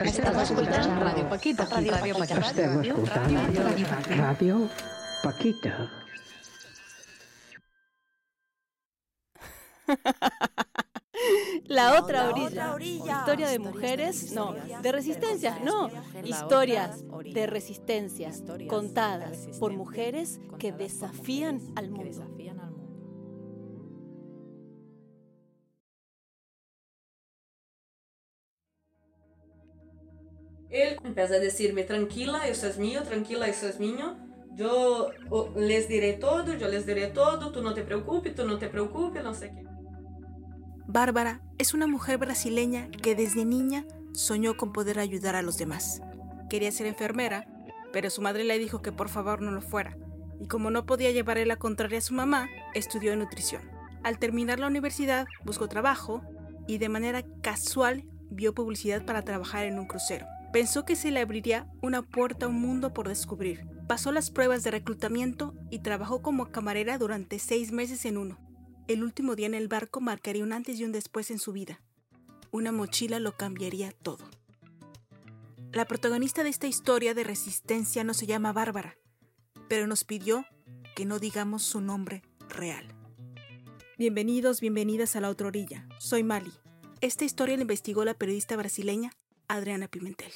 Estás escuchando Radio Paquita. Radio Paquita. Estem escoltant Ràdio Paquita. La otra orilla. Historia de mujeres, no. De resistencias, no. Historias de resistencias contadas por mujeres que desafían al mundo. Él empieza a decirme, tranquila, eso es mío, tranquila, eso es mío. Yo les diré todo, yo les diré todo, tú no te preocupes, tú no te preocupes, no sé qué. Bárbara es una mujer brasileña que desde niña soñó con poder ayudar a los demás. Quería ser enfermera, pero su madre le dijo que por favor no lo fuera, y como no podía llevarle la contraria a su mamá, estudió nutrición. Al terminar la universidad, buscó trabajo y de manera casual vio publicidad para trabajar en un crucero. Pensó que se le abriría una puerta a un mundo por descubrir. Pasó las pruebas de reclutamiento y trabajó como camarera durante seis meses en uno. El último día en el barco marcaría un antes y un después en su vida. Una mochila lo cambiaría todo. La protagonista de esta historia de resistencia no se llama Bárbara, pero nos pidió que no digamos su nombre real. Bienvenidos, bienvenidas a la otra orilla. Soy Mali. Esta historia la investigó la periodista brasileña Adriana Pimentel.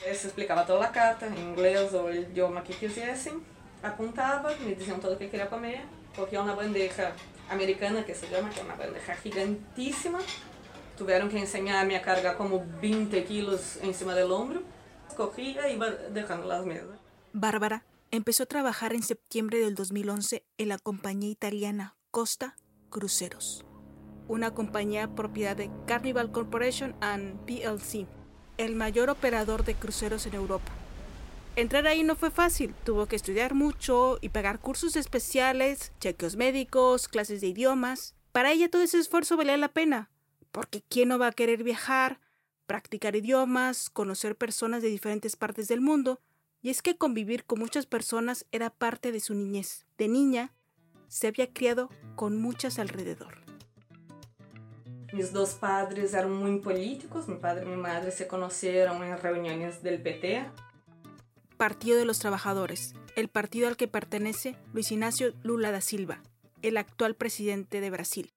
Les explicava toda a carta, em inglês ou o idioma que quisessem, apontava, me diziam tudo o que queria comer, coloquei uma bandeja americana, que se chama, que é uma bandeja gigantíssima. Tiveram que ensinar-me a carregar como 20 quilos em cima do ombro. Cogía e iba dejando las mesas. Bárbara empezó a trabajar en septiembre del 2011 en la compañía italiana Costa Cruceros, una compañía propiedad de Carnival Corporation and PLC, el mayor operador de cruceros en Europa. Entrar ahí no fue fácil, tuvo que estudiar mucho y pagar cursos especiales, chequeos médicos, clases de idiomas. Para ella todo ese esfuerzo valía la pena, porque ¿quién no va a querer viajar, practicar idiomas, conocer personas de diferentes partes del mundo? Y es que convivir con muchas personas era parte de su niñez. De niña, se había criado con muchas alrededor. Mis dos padres eram muito políticos, mi padre y mi madre se conocieron en reuniones del PT. Partido de los Trabajadores, el partido al que pertenece Luis Ignacio Lula da Silva, el actual presidente de Brasil.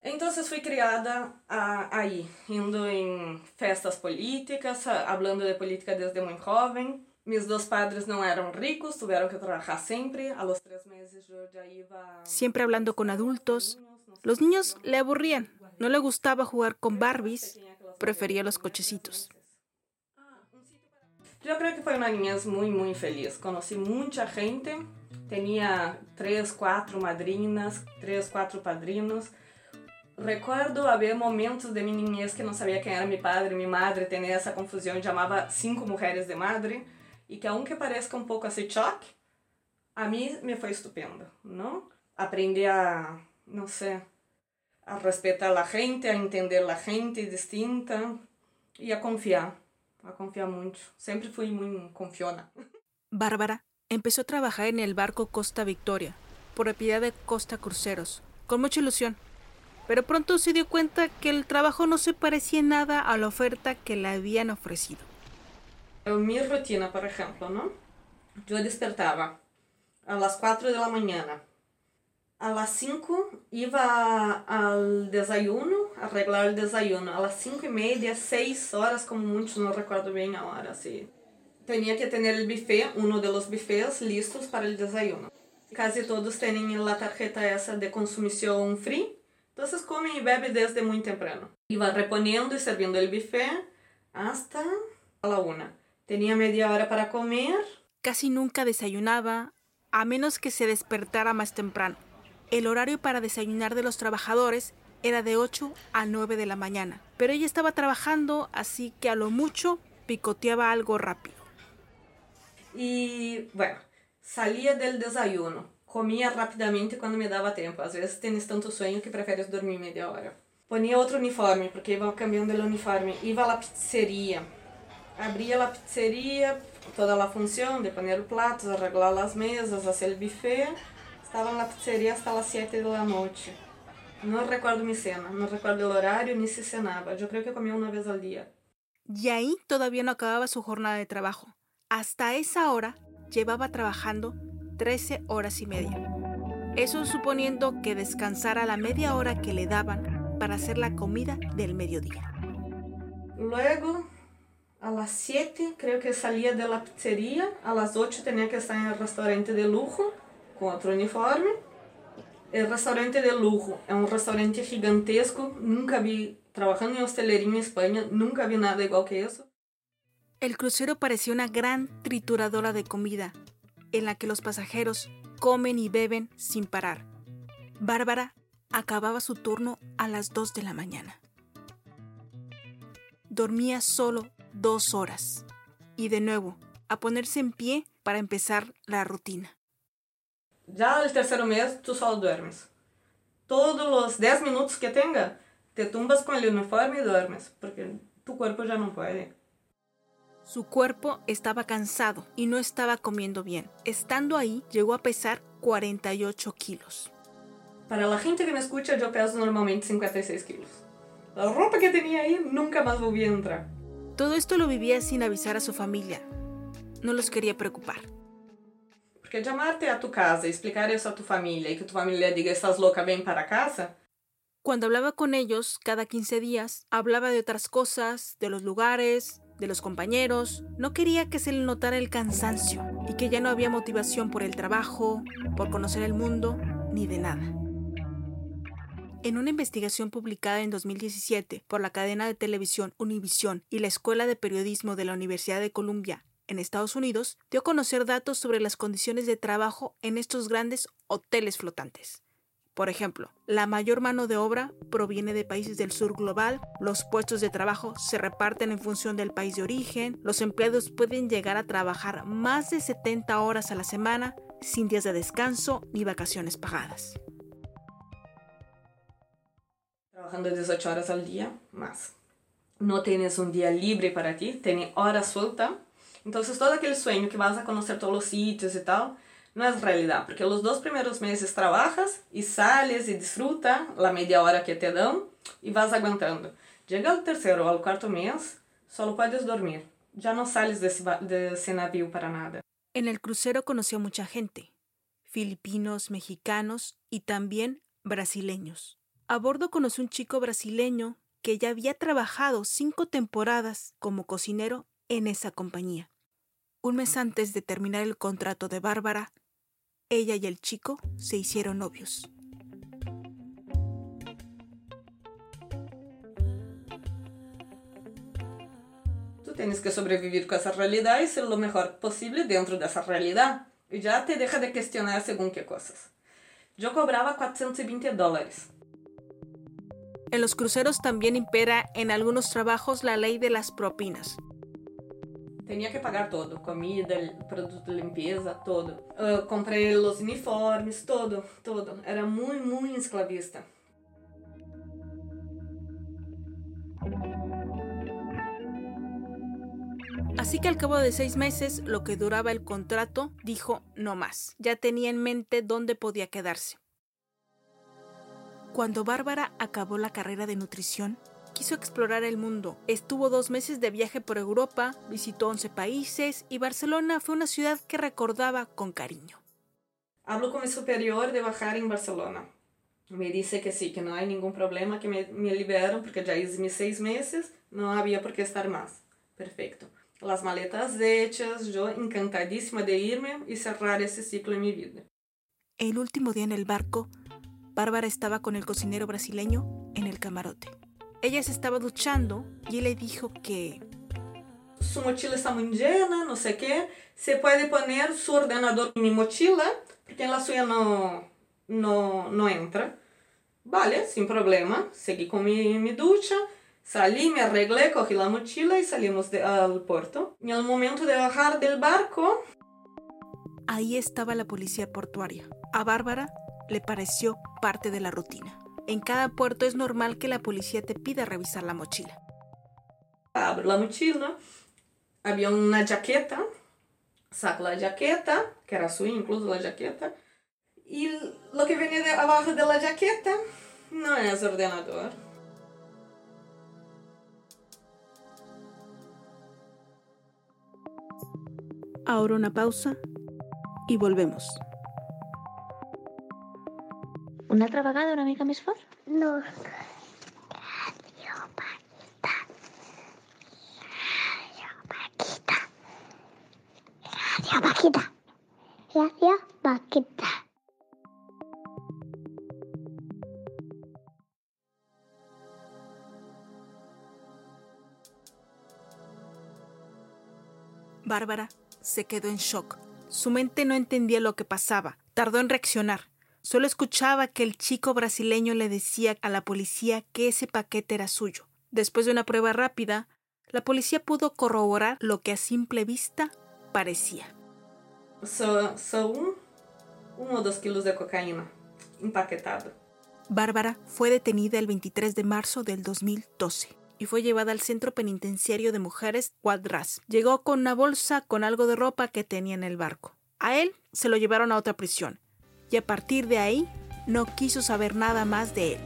Entonces fui criada ah, ahí, indo em festas políticas, ah, hablando de política desde muy joven. Mis dos padres não eram ricos, tiveram que trabajar sempre. A los tres meses yo ya iba... Siempre hablando con adultos. Los niños le aburrían, no le gustaba jugar con Barbies, prefería los cochecitos. Yo creo que fue una niñez muy, muy feliz. Conocí mucha gente. Tenía tres, cuatro madrinas, tres, cuatro padrinos. Recuerdo haver momentos de mi niñez que não sabia quem era meu padre, minha madre, tenía essa confusão, chamava cinco mulheres de madre, e que aunque parezca um pouco assim choque, a mim me foi estupendo, não? Aprender a, não sei, a respeitar a gente, a entender a gente distinta e a confiar, a confiar muito. Sempre fui muito confiona. Bárbara empezó a trabajar en el barco Costa Victoria, propiedad de Costa Cruceros, con mucha ilusión. Pero pronto se dio cuenta que el trabajo no se parecía nada a la oferta que le habían ofrecido. Mi rutina, por ejemplo, ¿no? Yo despertaba a las 4 de la mañana. A las 5 iba al desayuno, arreglar el desayuno. A las 5 y media, 6 horas como mucho, no recuerdo bien ahora, sí. Tenía que tener el buffet, uno de los buffets listos para el desayuno. Casi todos tienen la tarjeta esa de consumición free. Entonces comen y beben desde muy temprano. Iba reponiendo y sirviendo el buffet hasta a la una. Tenía media hora para comer. Casi nunca desayunaba, a menos que se despertara más temprano. El horario para desayunar de los trabajadores era de 8 a 9 de la mañana, pero ella estaba trabajando, así que a lo mucho picoteaba algo rápido. Y bueno, salía del desayuno. Comia rapidamente quando me dava tempo. Às vezes tens tanto sonho que preferes dormir meia hora. Ponia outro uniforme, porque iba cambiando o uniforme. Iba à pizzeria. Abria a pizzeria, toda a função de poner platos, arreglar as mesas, fazer o buffet. Estava na pizzeria até as 7 da noite. Não recordo minha cena, não recordo o horário, nem se cenava. Eu creio que comia uma vez ao dia. y ahí todavía no acababa su jornada de trabajo. Hasta esa hora llevaba trabajando 13 horas y media. Eso suponiendo que descansara la media hora que le daban para hacer la comida del mediodía. Luego, a las 7 creo que salía de la pizzería, a las 8 tenía que estar en el restaurante de lujo con otro uniforme. El restaurante de lujo es un restaurante gigantesco, nunca vi, trabajando en hostelería en España, nunca vi nada igual que eso. El crucero parecía una gran trituradora de comida, en la que los pasajeros comen y beben sin parar. Bárbara acababa su turno a las 2 de la mañana. Dormía solo dos horas y de nuevo a ponerse en pie para empezar la rutina. Ya el tercer mes tú solo duermes. Todos los 10 minutos que tenga, te tumbas con el uniforme y duermes, porque tu cuerpo ya no puede. Su cuerpo estaba cansado y no estaba comiendo bien. Estando ahí, llegó a pesar 48 kilos. Para la gente que me escucha, yo peso normalmente 56 kilos. La ropa que tenía ahí nunca más volví a entrar. Todo esto lo vivía sin avisar a su familia. No los quería preocupar. Porque llamarte a tu casa y explicar eso a tu familia y que tu familia diga, estás loca, ven para casa. Cuando hablaba con ellos cada 15 días, hablaba de otras cosas, de los lugares, de los compañeros. No quería que se le notara el cansancio y que ya no había motivación por el trabajo, por conocer el mundo, ni de nada. En una investigación publicada en 2017 por la cadena de televisión Univision y la Escuela de Periodismo de la Universidad de Columbia en Estados Unidos, dio a conocer datos sobre las condiciones de trabajo en estos grandes hoteles flotantes. Por ejemplo, la mayor mano de obra proviene de países del sur global, los puestos de trabajo se reparten en función del país de origen, los empleados pueden llegar a trabajar más de 70 horas a la semana sin días de descanso ni vacaciones pagadas. Trabajando 18 horas al día, más. No tienes un día libre para ti, tienes hora suelta. Entonces todo aquel sueño que vas a conocer todos los sitios y tal, no es realidad, porque los dos primeros meses trabajas y sales y disfruta la media hora que te dan y vas aguantando. Llega el tercero o al cuarto mes, solo puedes dormir. Ya no sales de ese, de ese navío para nada. En el crucero conoció mucha gente, filipinos, mexicanos y también brasileños. A bordo conoció un chico brasileño que ya había trabajado cinco temporadas como cocinero en esa compañía. Un mes antes de terminar el contrato de Bárbara, ella y el chico se hicieron novios. Tú tienes que sobrevivir con esa realidad y ser lo mejor posible dentro de esa realidad. Y ya te deja de cuestionar según qué cosas. Yo cobraba 420 dólares. En los cruceros también impera en algunos trabajos la ley de las propinas. Tenía que pagar todo, comida, productos de limpieza, todo. Uh, compré los uniformes, todo, todo. Era muy, muy esclavista. Así que al cabo de seis meses, lo que duraba el contrato, dijo no más. Ya tenía en mente dónde podía quedarse. Cuando Bárbara acabó la carrera de nutrición, quiso explorar el mundo. Estuvo dos meses de viaje por Europa, visitó 11 países y Barcelona fue una ciudad que recordaba con cariño. Hablo con mi superior de bajar en Barcelona. Me dice que sí, que no hay ningún problema, que me, me liberan porque ya hice mis seis meses, no había por qué estar más. Perfecto. Las maletas hechas, yo encantadísima de irme y cerrar ese ciclo en mi vida. El último día en el barco, Bárbara estaba con el cocinero brasileño en el camarote. Ella se estaba duchando y él le dijo que su mochila está muy llena, no sé qué. Se puede poner su ordenador en mi mochila, porque en la suya no, no, no entra. Vale, sin problema. Seguí con mi, mi ducha, salí, me arreglé, cogí la mochila y salimos de, al puerto. En el momento de bajar del barco... Ahí estaba la policía portuaria. A Bárbara le pareció parte de la rutina. En cada puerto es normal que la policía te pida revisar la mochila. Ah, abro la mochila, había una jaqueta, saco la jaqueta, que era suya incluso la jaqueta, y lo que venía de abajo de la jaqueta no es ordenador. Ahora una pausa y volvemos. Una altra vegada una mica més fort? No. Radio Paquita. Radio Paquita. Radio Paquita. Radio Paquita. Bárbara se quedó en shock. Su mente no entendía lo que pasaba. Tardó en reaccionar. Solo escuchaba que el chico brasileño le decía a la policía que ese paquete era suyo. Después de una prueba rápida, la policía pudo corroborar lo que a simple vista parecía. São um, um ou dois quilos de cocaína empaquetado. Bárbara fue detenida el 23 de marzo del 2012 y fue llevada al centro penitenciario de mujeres Guadras. Llegó con una bolsa con algo de ropa que tenía en el barco. A él se lo llevaron a otra prisión y a partir de ahí no quiso saber nada más de él.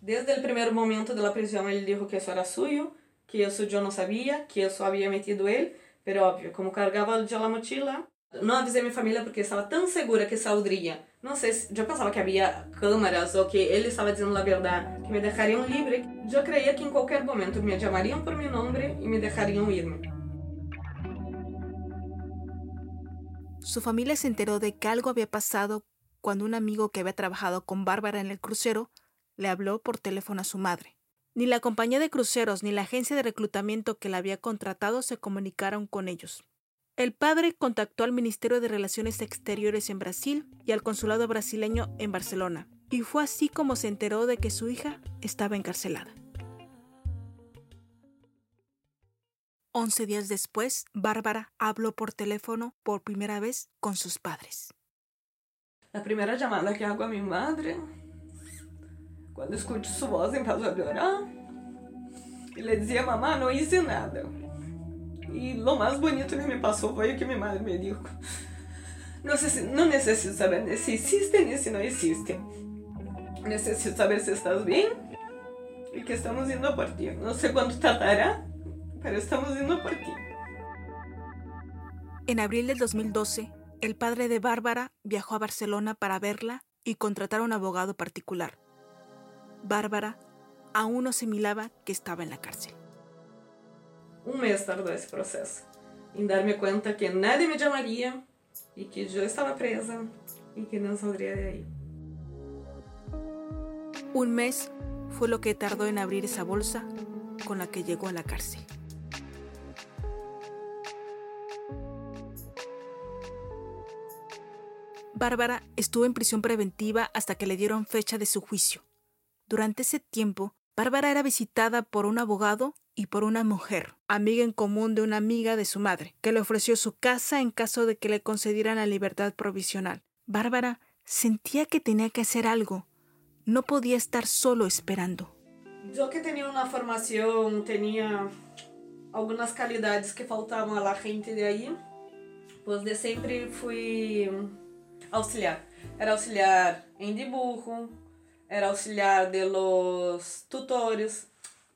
Desde el primer momento de la prisión él dijo que eso era suyo, que eso yo no sabía, que eso había metido él, pero obvio, como cargaba ya la mochila, no avisé a mi familia porque estaba tan segura que saldría. No sé, yo pensaba que había cámaras o que él estaba diciendo la verdad, que me dejarían libre. Yo creía que en cualquier momento me llamarían por mi nombre y me dejarían irme. Su familia se enteró de que algo había pasado cuando un amigo que había trabajado con Bárbara en el crucero le habló por teléfono a su madre. Ni la compañía de cruceros ni la agencia de reclutamiento que la había contratado se comunicaron con ellos. El padre contactó al Ministerio de Relaciones Exteriores en Brasil y al Consulado brasileño en Barcelona, y fue así como se enteró de que su hija estaba encarcelada. Once días después, Bárbara habló por teléfono por primera vez con sus padres. La primera llamada que hago a mi madre, cuando escucho su voz, empiezo a llorar. Y le decía, mamá, no hice nada. Y lo más bonito que me pasó fue que mi madre me dijo, no, sé si- no necesito saber si hiciste ni si no hiciste. Necesito saber si estás bien y que estamos yendo por ti. No sé cuánto tardará, pero estamos yendo por ti. En abril del 2012, el padre de Bárbara viajó a Barcelona para verla y contratar a un abogado particular. Bárbara aún no asimilaba que estaba en la cárcel. Un mes tardó ese proceso en darme cuenta que nadie me llamaría y que yo estaba presa y que no saldría de ahí. Un mes fue lo que tardó en abrir esa bolsa con la que llegó a la cárcel. Bárbara estuvo en prisión preventiva hasta que le dieron fecha de su juicio. Durante ese tiempo, Bárbara era visitada por un abogado y por una mujer, amiga en común de una amiga de su madre, que le ofreció su casa en caso de que le concedieran la libertad provisional. Bárbara sentía que tenía que hacer algo. No podía estar solo esperando. Yo que tenía una formación, tenía algunas calidades que faltaban a la gente de ahí, pues de siempre fui auxiliar. Era auxiliar en dibujo, era auxiliar de los tutores.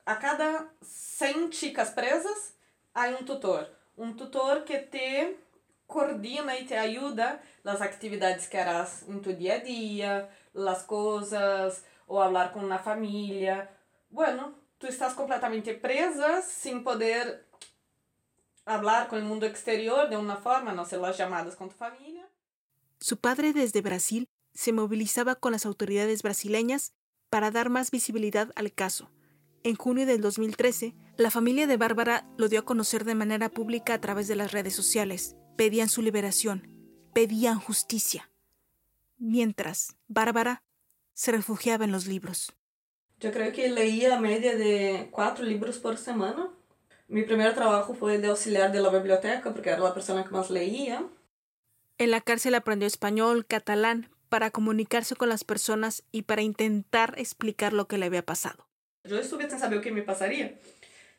A cada 100 chicas presas hay un tutor. Un tutor que te coordina y te ayuda las actividades que harás en tu día a día, las cosas, o hablar con una familia. Bueno, tú estás completamente presa sin poder hablar con el mundo exterior de una forma, no sé, las llamadas con tu familia. Su padre desde Brasil se movilizaba con las autoridades brasileñas para dar más visibilidad al caso. En junio del 2013, la familia de Bárbara lo dio a conocer de manera pública a través de las redes sociales. Pedían su liberación, pedían justicia. Mientras, Bárbara se refugiaba en los libros. Yo creo que leía a media de cuatro libros por semana. Mi primer trabajo fue de auxiliar de la biblioteca porque era la persona que más leía. En la cárcel aprendió español, catalán, para comunicarse con las personas y para intentar explicar lo que le había pasado. Yo estuve sin saber qué me pasaría,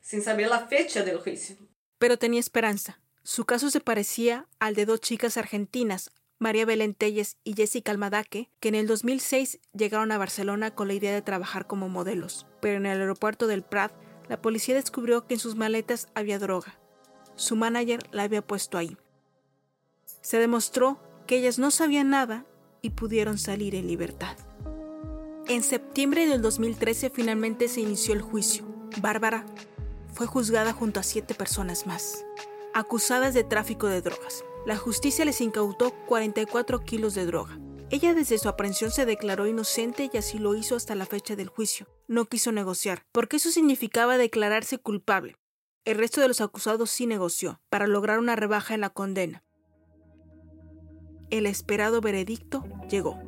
sin saber la fecha del juicio. Pero tenía esperanza. Su caso se parecía al de dos chicas argentinas, María Belén Telles y Jessica Almadaque, que en el 2006 llegaron a Barcelona con la idea de trabajar como modelos, pero en el aeropuerto del Prat La policía descubrió que en sus maletas había droga. Su manager la había puesto ahí. Se demostró que ellas no sabían nada y pudieron salir en libertad. En septiembre del 2013 finalmente se inició el juicio. Bárbara fue juzgada junto a siete personas más, acusadas de tráfico de drogas. La justicia les incautó 44 kilos de droga. Ella desde su aprehensión se declaró inocente y así lo hizo hasta la fecha del juicio. No quiso negociar, porque eso significaba declararse culpable. El resto de los acusados sí negoció, para lograr una rebaja en la condena. El esperado veredicto llegó.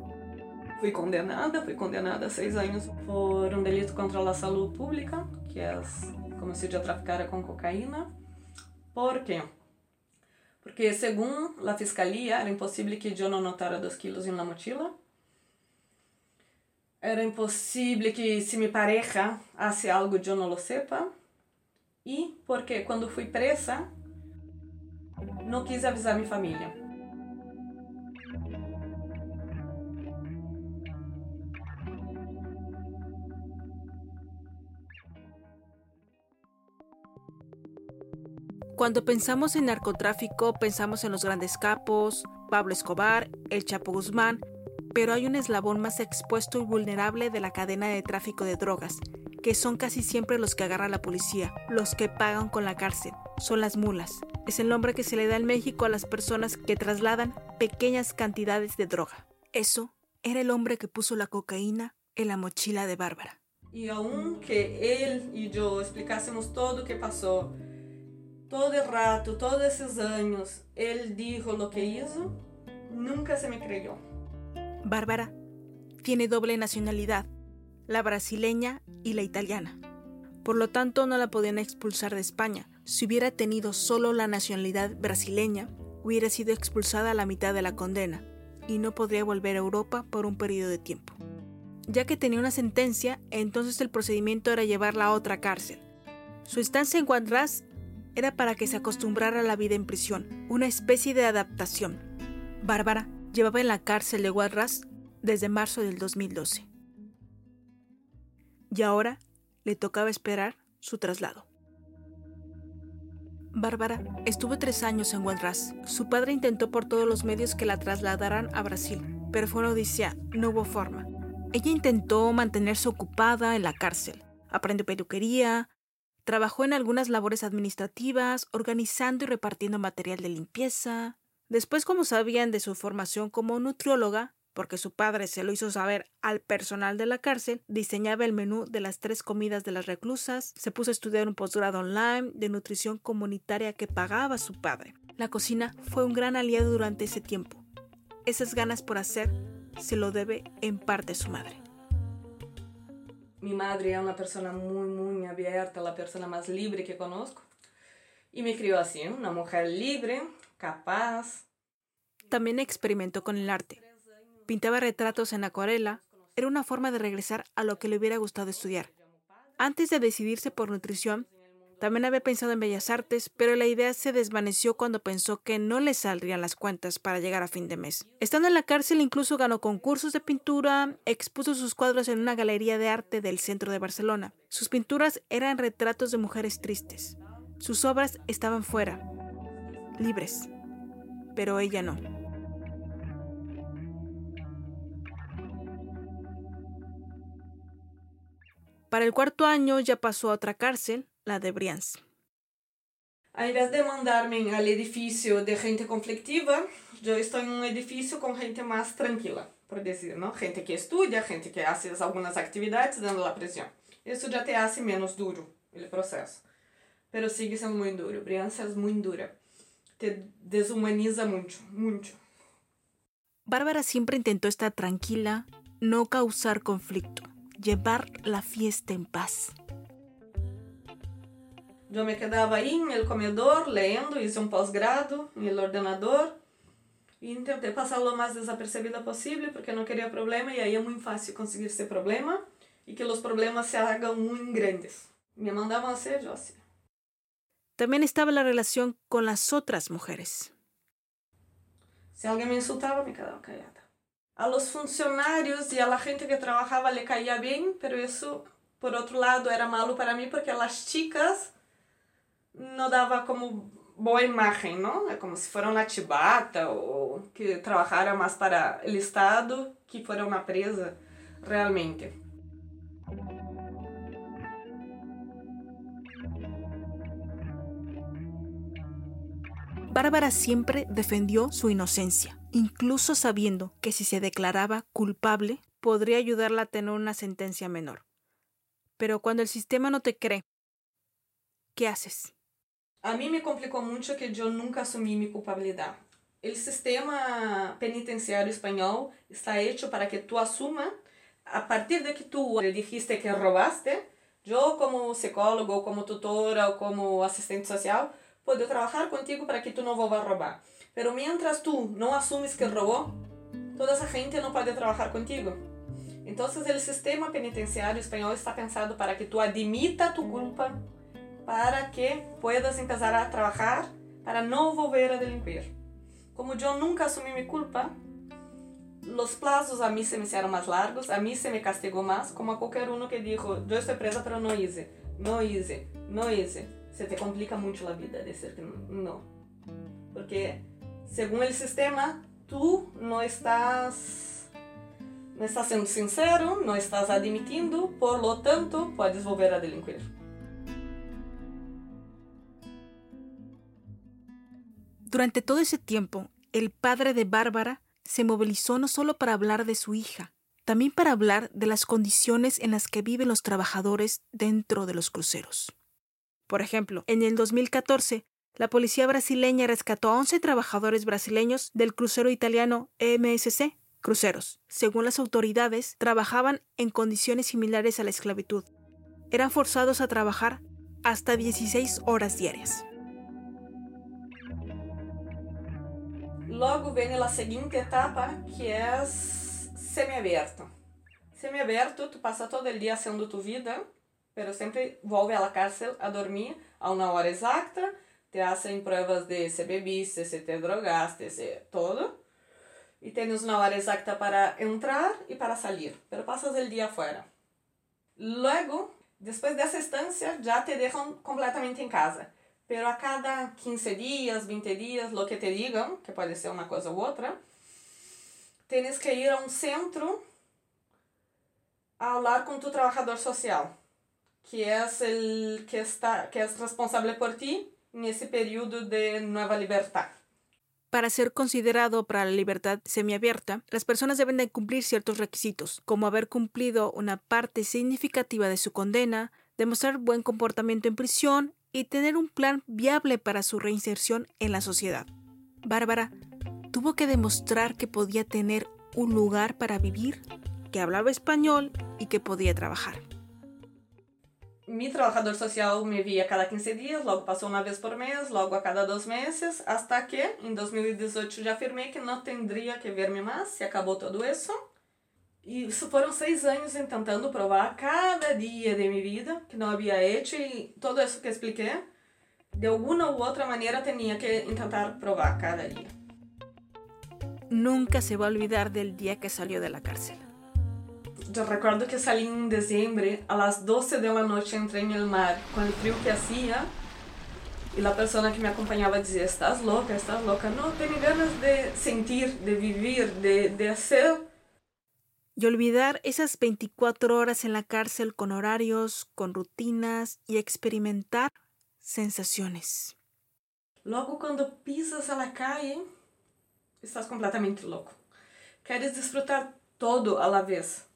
Fui condenada, fui condenada a seis anos por um delito contra a saúde pública, que é como se eu traficara com cocaína. Por quê? Porque, según a fiscalía, era impossível que eu não notara dos quilos em uma mochila. Era impossível que se mi pareja hace algo eu não lo sepa. E porque quando fui presa, não quis avisar minha família. Cuando pensamos en narcotráfico, pensamos en los grandes capos, Pablo Escobar, el Chapo Guzmán, pero hay un eslabón más expuesto y vulnerable de la cadena de tráfico de drogas, que son casi siempre los que agarra la policía, los que pagan con la cárcel, son las mulas. Es el nombre que se le da en México a las personas que trasladan pequeñas cantidades de droga. Eso era el hombre que puso la cocaína en la mochila de Bárbara. Y aunque él y yo explicásemos todo lo que pasó, todo el rato, todos esos años, él dijo lo que hizo, nunca se me creyó. Bárbara tiene doble nacionalidad, la brasileña y la italiana. Por lo tanto, no la podían expulsar de España. Si hubiera tenido solo la nacionalidad brasileña, hubiera sido expulsada a la mitad de la condena y no podría volver a Europa por un periodo de tiempo. Ya que tenía una sentencia, entonces el procedimiento era llevarla a otra cárcel. Su estancia en Guadras era para que se acostumbrara a la vida en prisión, una especie de adaptación. Bárbara llevaba en la cárcel de Guadras desde marzo del 2012. Y ahora le tocaba esperar su traslado. Bárbara estuvo tres años en Guadras. Su padre intentó por todos los medios que la trasladaran a Brasil, pero fue una odisea, no hubo forma. Ella intentó mantenerse ocupada en la cárcel. Aprendió peluquería, trabajó en algunas labores administrativas, organizando y repartiendo material de limpieza. Después, como sabían de su formación como nutrióloga, porque su padre se lo hizo saber al personal de la cárcel, diseñaba el menú de las tres comidas de las reclusas, se puso a estudiar un posgrado online de nutrición comunitaria que pagaba su padre. La cocina fue un gran aliado durante ese tiempo. Esas ganas por hacer se lo debe en parte a su madre. Mi madre es una persona muy, muy abierta, la persona más libre que conozco. Y me crió así, una mujer libre, capaz. También experimentó con el arte. Pintaba retratos en acuarela. Era una forma de regresar a lo que le hubiera gustado estudiar. Antes de decidirse por nutrición, también había pensado en bellas artes, pero la idea se desvaneció cuando pensó que no le saldrían las cuentas para llegar a fin de mes. Estando en la cárcel incluso ganó concursos de pintura, expuso sus cuadros en una galería de arte del centro de Barcelona. Sus pinturas eran retratos de mujeres tristes. Sus obras estaban fuera, libres, pero ella no. Para el cuarto año ya pasó a otra cárcel, la de Brians. Ao invés de mandarme al edificio de gente conflictiva, yo estoy en un edificio con gente más tranquila, por decir, ¿no? Gente que estudia, gente que hace algunas actividades dentro de la prisión. Eso ya te hace menos duro el proceso. Pero sigue siendo muy duro. Brianza es muy dura. Te deshumaniza mucho, mucho. Bárbara siempre intentó estar tranquila, no causar conflicto, llevar la fiesta en paz. Eu me quedava aí no comedor lendo, hice um pós-grado no ordenador e tentei passar o mais desapercebida possível porque não queria problema e aí é muito fácil conseguir esse problema e que os problemas se hagam muito grandes. Me mandavam a ser, yo hacía. También estaba la relación con las otras mujeres. Se alguém me insultava, me quedava callada. A los funcionários e a la gente que trabalhava le caía bem, pero isso por outro lado, era malo para mim porque as chicas não dava como boa imagem, não? É como se foram na chibata ou que trabalharam mais para o Estado que foram na presa realmente. Bárbara siempre defendió su inocencia, incluso sabiendo que si se declaraba culpable podría ayudarla a tener una sentencia menor. Pero cuando el sistema no te cree, ¿qué haces? A mim me complicou muito que eu nunca assumi minha culpabilidade. O sistema penitenciário espanhol está hecho para que tu assuma a partir de que tu dijiste que roubaste, eu como psicólogo, ou como tutora, ou como assistente social, poder trabalhar contigo para que tu não vuelva a roubar. Pero mientras tu não assumes que roubou, toda essa gente não pode trabalhar contigo. Então, o sistema penitenciário espanhol está pensado para que tu admita tu culpa, para que puedas empezar a trabalhar para não volver a delinquir. Como eu nunca assumi minha culpa, os plazos a mim se me hicieron mais largos, a mim se me castigou mais, como a qualquer um que dijo, eu estou presa pero não hice, não hice, não hice. Se te complica muito a vida dizer que não. Porque, segundo o sistema, tu não estás não estás sendo sincero, não estás admitindo, por lo tanto, podes volver a delinquir. Durante todo ese tiempo, el padre de Bárbara se movilizó no solo para hablar de su hija, también para hablar de las condiciones en las que viven los trabajadores dentro de los cruceros. Por ejemplo, en el 2014, la policía brasileña rescató a 11 trabajadores brasileños del crucero italiano MSC Cruceros. Según las autoridades, trabajaban en condiciones similares a la esclavitud. Eran forzados a trabajar hasta 16 horas diarias. Logo vem a seguinte etapa, que é semiaberto. Semiaberto, tu passa todo o dia haciendo tu vida, pero sempre volve la cárcel a dormir a uma hora exata, te hacen pruebas de se bebiste, se te drogaste, se todo. Y tienes una hora exacta para entrar y para salir, pero pasas el día afuera. Luego, después de esa estancia, ya te dejan completamente en casa. Pero a cada 15 días, 20 días, lo que te digan, que puede ser una cosa u otra, tienes que ir a un centro a hablar con tu trabajador social, que es el que está que es responsable por ti en ese periodo de nueva libertad. Para ser considerado para la libertad semiabierta, las personas deben de cumplir ciertos requisitos, como haber cumplido una parte significativa de su condena, demostrar buen comportamiento en prisión y tener un plan viable para su reinserción en la sociedad. Bárbara tuvo que demostrar que podía tener un lugar para vivir, que hablaba español y que podía trabajar. mi trabajador social me via cada 15 dias, logo passou uma vez por mês, logo a cada dois meses, hasta que em 2018 já afirmei que não teria que ver-me mais, se acabou tudo isso. E isso foram seis anos tentando provar cada dia de minha vida que não havia hecho e tudo isso que expliquei, de alguma ou outra maneira tinha que tentar provar cada dia. Nunca se va a olvidar del día que salió de la cárcel. Eu recordo que salí em dezembro, a las 12 de la noche entrei no mar, com o frio que hacía, e a pessoa que me acompanhava dizia, estás louca, estás louca, não, tenho ganas de sentir, de vivir, de, de hacer. Y olvidar esas 24 horas en la cárcel con horarios, con rutinas y experimentar sensaciones. Logo quando pisas a la calle, estás completamente louco. Queres desfrutar todo a la vez.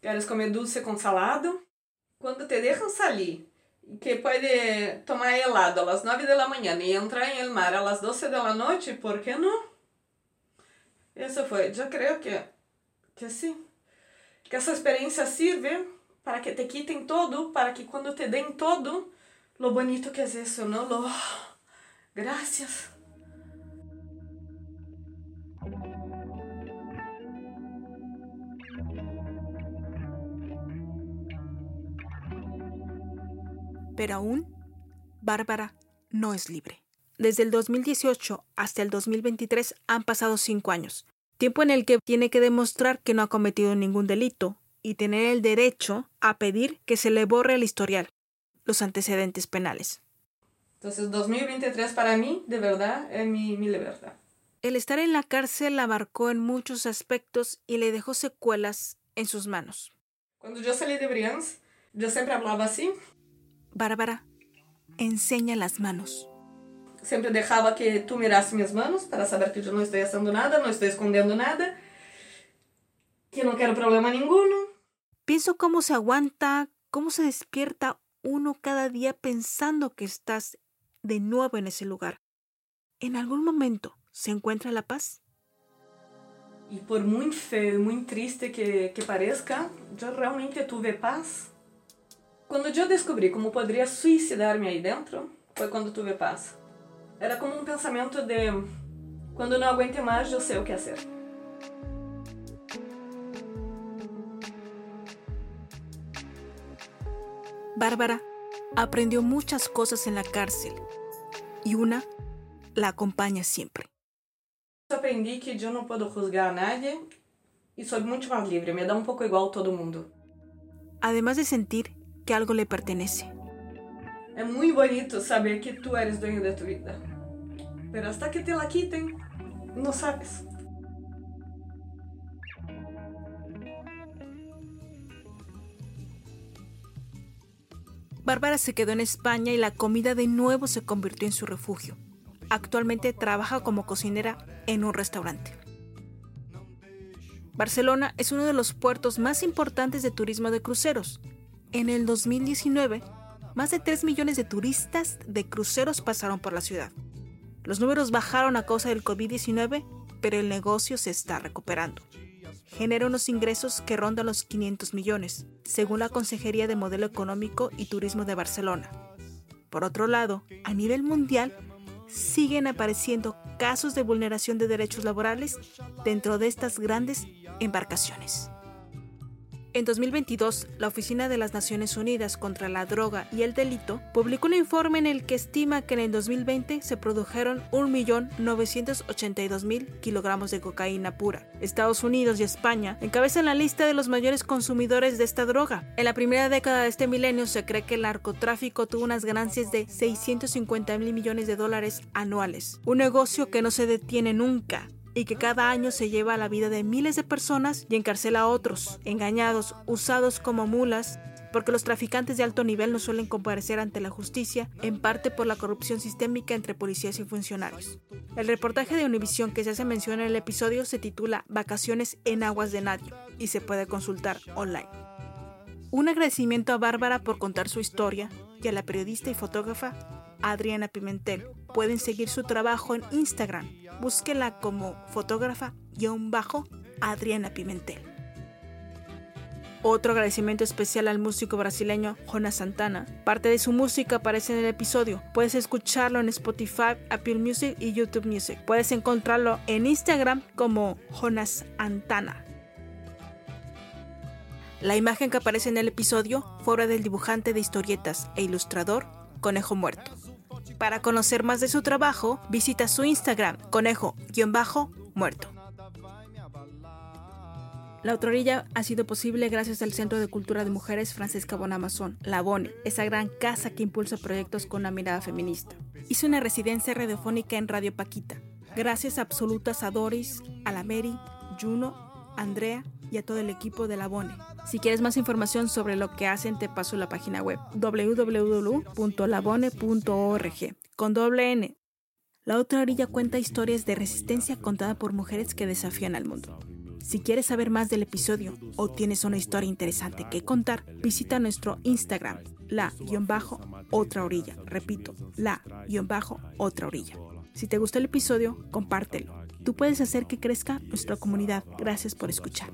Queres comer dulce com salado? Quando te deixam sair, que pode tomar helado às 9 da manhã e entrar em el mar às 12 da noite, por que não? Isso foi, eu creio que, que sim. Que essa experiência sirve para que te quitem todo, para que quando te den todo, lo bonito que é isso, não? Lo... Gracias. Pero aún, Bárbara no es libre. Desde el 2018 hasta el 2023 han pasado cinco años, tiempo en el que tiene que demostrar que no ha cometido ningún delito y tener el derecho a pedir que se le borre el historial, los antecedentes penales. Entonces 2023 para mí, de verdad, es mi, mi libertad. El estar en la cárcel la marcó en muchos aspectos y le dejó secuelas en sus manos. Cuando yo salí de Brians, yo siempre hablaba así. Bárbara, enseña las manos. Siempre dejaba que tú mirases mis manos para saber que yo no estoy haciendo nada, no estoy escondiendo nada, que no quiero problema ninguno. Pienso cómo se aguanta, cómo se despierta uno cada día pensando que estás de nuevo en ese lugar. En algún momento se encuentra la paz. E por muito feio, muito triste que, que pareça, eu realmente tive paz. Quando eu descobri como poderia suicidar-me aí dentro, foi quando tive paz. Era como um pensamento de quando não aguente mais, eu sei o que fazer. Bárbara aprendió muchas cosas en la cárcel y una la acompaña siempre. Aprendi que eu não posso juzgar a nadie e sou muito mais livre, me dá um pouco igual todo mundo. Además de sentir que algo le pertenece. É muito bonito saber que tu eres dueño de tu vida. Pero hasta que te la quiten, não sabes. Bárbara se quedó en España y la comida de nuevo se convirtió en su refugio. Actualmente trabaja como cocinera en un restaurante. Barcelona es uno de los puertos más importantes de turismo de cruceros. En el 2019, más de 3 millones de turistas de cruceros pasaron por la ciudad. Los números bajaron a causa del COVID-19, pero el negocio se está recuperando. Genera unos ingresos que rondan los 500 millones, según la Consejería de Modelo Económico y Turismo de Barcelona. Por otro lado, a nivel mundial, siguen apareciendo casos de vulneración de derechos laborales dentro de estas grandes embarcaciones. En 2022, la Oficina de las Naciones Unidas contra la Droga y el Delito publicó un informe en el que estima que en el 2020 se produjeron 1.982.000 kilogramos de cocaína pura. Estados Unidos y España encabezan la lista de los mayores consumidores de esta droga. En la primera década de este milenio se cree que el narcotráfico tuvo unas ganancias de 650 mil millones de dólares anuales, un negocio que no se detiene nunca y que cada año se lleva la vida de miles de personas y encarcela a otros, engañados, usados como mulas, porque los traficantes de alto nivel no suelen comparecer ante la justicia, en parte por la corrupción sistémica entre policías y funcionarios. El reportaje de Univision que se hace mención en el episodio se titula Vacaciones en aguas de nadie y se puede consultar online. Un agradecimiento a Bárbara por contar su historia y a la periodista y fotógrafa Adriana Pimentel. Pueden seguir su trabajo en Instagram. Búsquela como fotógrafa-adriana Pimentel. Otro agradecimiento especial al músico brasileño Jonas Santana. Parte de su música aparece en el episodio. Puedes escucharlo en Spotify, Apple Music y YouTube Music. Puedes encontrarlo en Instagram como Jonas Antana. La imagen que aparece en el episodio fue obra del dibujante de historietas e ilustrador Conejo Muerto. Para conocer más de su trabajo, visita su Instagram, conejo-muerto. La otra orilla ha sido posible gracias al Centro de Cultura de Mujeres Francesca Bonamazón, La Bone, esa gran casa que impulsa proyectos con una mirada feminista. Hizo una residencia radiofónica en Radio Paquita. Gracias absolutas a Doris, a la Mary, Juno, Andrea y a todo el equipo de La Bone. Si quieres más información sobre lo que hacen, te paso la página web www.labone.org con doble N. La otra orilla cuenta historias de resistencia contada por mujeres que desafían al mundo. Si quieres saber más del episodio o tienes una historia interesante que contar, visita nuestro Instagram, la-otra orilla. Repito, la-otra orilla. Si te gustó el episodio, compártelo. Tú puedes hacer que crezca nuestra comunidad. Gracias por escuchar.